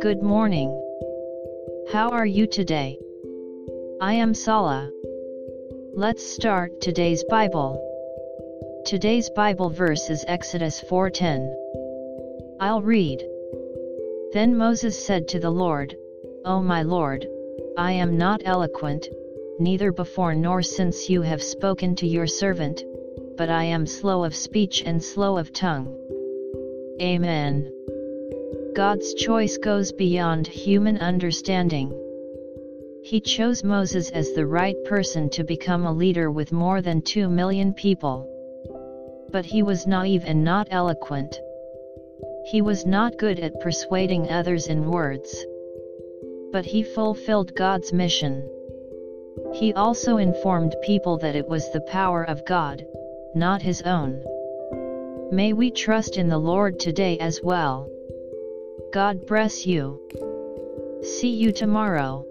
Good morning. How are you today? I am Sala. Let's start today's Bible. Today's Bible verse is Exodus 4:10. I'll read. Then Moses said to the Lord, O my Lord, I am not eloquent, neither before nor since you have spoken to your servant, but I am slow of speech and slow of tongue. Amen. God's choice goes beyond human understanding. He chose Moses as the right person to become a leader with more than 2 million people. But he was naive and not eloquent. He was not good at persuading others in words. But he fulfilled God's mission. He also informed people that it was the power of God, not his own. May we trust in the Lord today as well. God bless you. See you tomorrow.